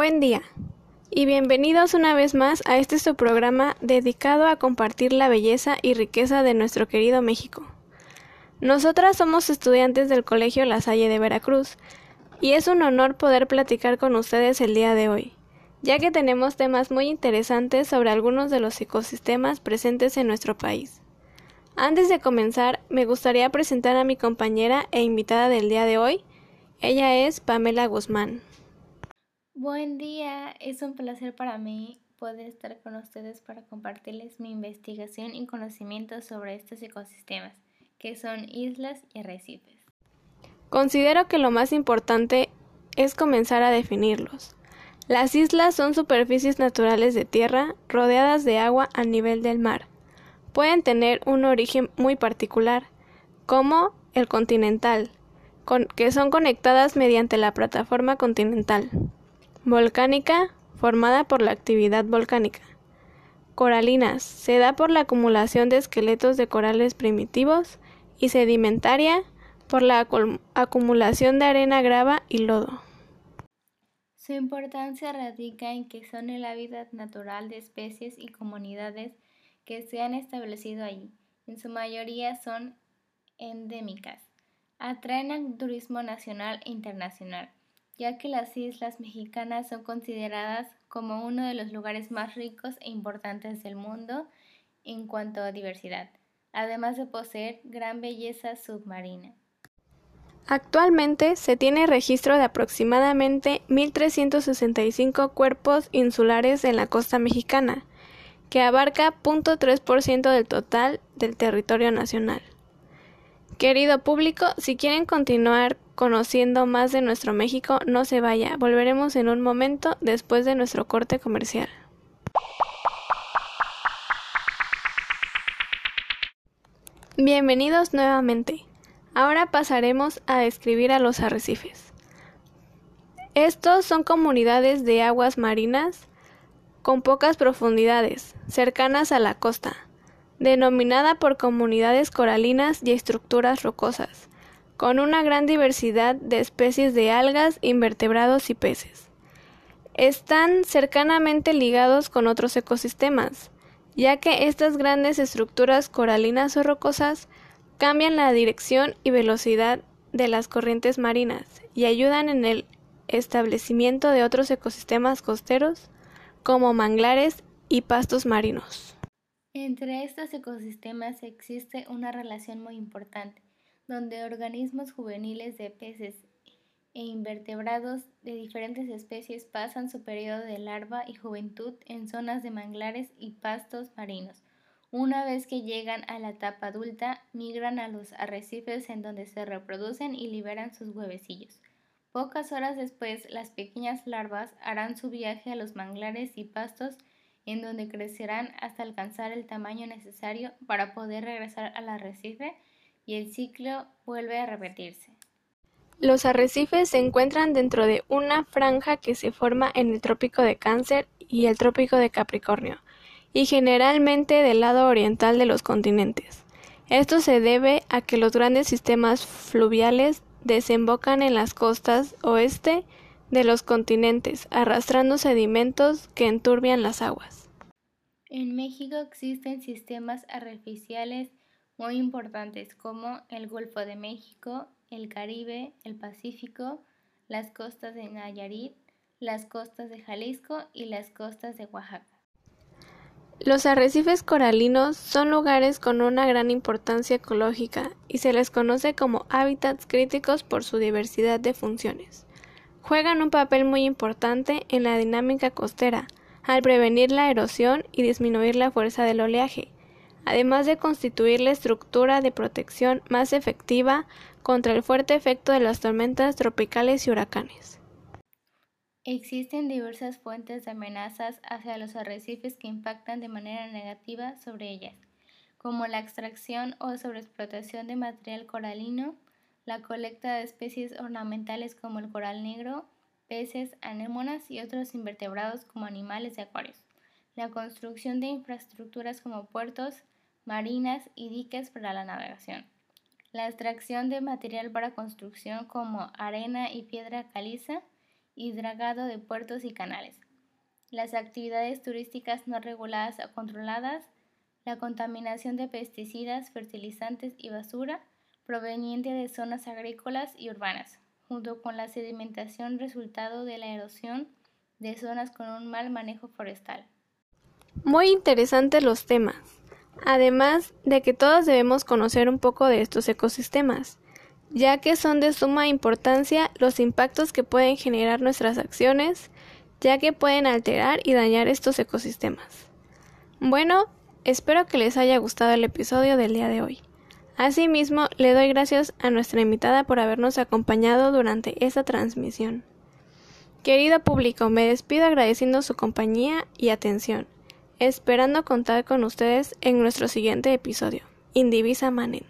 Buen día y bienvenidos una vez más a este su programa dedicado a compartir la belleza y riqueza de nuestro querido México. Nosotras somos estudiantes del Colegio La Salle de Veracruz y es un honor poder platicar con ustedes el día de hoy, ya que tenemos temas muy interesantes sobre algunos de los ecosistemas presentes en nuestro país. Antes de comenzar, me gustaría presentar a mi compañera e invitada del día de hoy. Ella es Pamela Guzmán. Buen día, es un placer para mí poder estar con ustedes para compartirles mi investigación y conocimientos sobre estos ecosistemas, que son islas y arrecifes. Considero que lo más importante es comenzar a definirlos. Las islas son superficies naturales de tierra rodeadas de agua a nivel del mar. Pueden tener un origen muy particular, como el continental, que son conectadas mediante la plataforma continental. Volcánica, formada por la actividad volcánica. Coralinas, se da por la acumulación de esqueletos de corales primitivos. Y sedimentaria, por la acumulación de arena, grava y lodo. Su importancia radica en que son el hábitat natural de especies y comunidades que se han establecido allí. En su mayoría son endémicas. Atraen al turismo nacional e internacional ya que las islas mexicanas son consideradas como uno de los lugares más ricos e importantes del mundo en cuanto a diversidad, además de poseer gran belleza submarina. Actualmente se tiene registro de aproximadamente 1.365 cuerpos insulares en la costa mexicana, que abarca 0.3% del total del territorio nacional. Querido público, si quieren continuar conociendo más de nuestro México, no se vaya. Volveremos en un momento después de nuestro corte comercial. Bienvenidos nuevamente. Ahora pasaremos a describir a los arrecifes. Estos son comunidades de aguas marinas con pocas profundidades, cercanas a la costa, denominada por comunidades coralinas y estructuras rocosas con una gran diversidad de especies de algas, invertebrados y peces. Están cercanamente ligados con otros ecosistemas, ya que estas grandes estructuras coralinas o rocosas cambian la dirección y velocidad de las corrientes marinas y ayudan en el establecimiento de otros ecosistemas costeros como manglares y pastos marinos. Entre estos ecosistemas existe una relación muy importante donde organismos juveniles de peces e invertebrados de diferentes especies pasan su periodo de larva y juventud en zonas de manglares y pastos marinos. Una vez que llegan a la etapa adulta, migran a los arrecifes en donde se reproducen y liberan sus huevecillos. Pocas horas después, las pequeñas larvas harán su viaje a los manglares y pastos en donde crecerán hasta alcanzar el tamaño necesario para poder regresar al arrecife y el ciclo vuelve a repetirse. Los arrecifes se encuentran dentro de una franja que se forma en el trópico de Cáncer y el trópico de Capricornio, y generalmente del lado oriental de los continentes. Esto se debe a que los grandes sistemas fluviales desembocan en las costas oeste de los continentes, arrastrando sedimentos que enturbian las aguas. En México existen sistemas artificiales muy importantes como el Golfo de México, el Caribe, el Pacífico, las costas de Nayarit, las costas de Jalisco y las costas de Oaxaca. Los arrecifes coralinos son lugares con una gran importancia ecológica y se les conoce como hábitats críticos por su diversidad de funciones. Juegan un papel muy importante en la dinámica costera, al prevenir la erosión y disminuir la fuerza del oleaje, además de constituir la estructura de protección más efectiva contra el fuerte efecto de las tormentas tropicales y huracanes. Existen diversas fuentes de amenazas hacia los arrecifes que impactan de manera negativa sobre ellas, como la extracción o sobreexplotación de material coralino, la colecta de especies ornamentales como el coral negro, peces, anémonas y otros invertebrados como animales de acuarios, la construcción de infraestructuras como puertos, marinas y diques para la navegación. La extracción de material para construcción como arena y piedra caliza y dragado de puertos y canales, las actividades turísticas no reguladas o controladas, la contaminación de pesticidas, fertilizantes y basura proveniente de zonas agrícolas y urbanas, junto con la sedimentación resultado de la erosión de zonas con un mal manejo forestal. Muy interesantes los temas, además de que todos debemos conocer un poco de estos ecosistemas, ya que son de suma importancia los impactos que pueden generar nuestras acciones, ya que pueden alterar y dañar estos ecosistemas. Bueno, espero que les haya gustado el episodio del día de hoy. Asimismo, le doy gracias a nuestra invitada por habernos acompañado durante esta transmisión. Querido público, me despido agradeciendo su compañía y atención, esperando contar con ustedes en nuestro siguiente episodio. Indivisa Manen.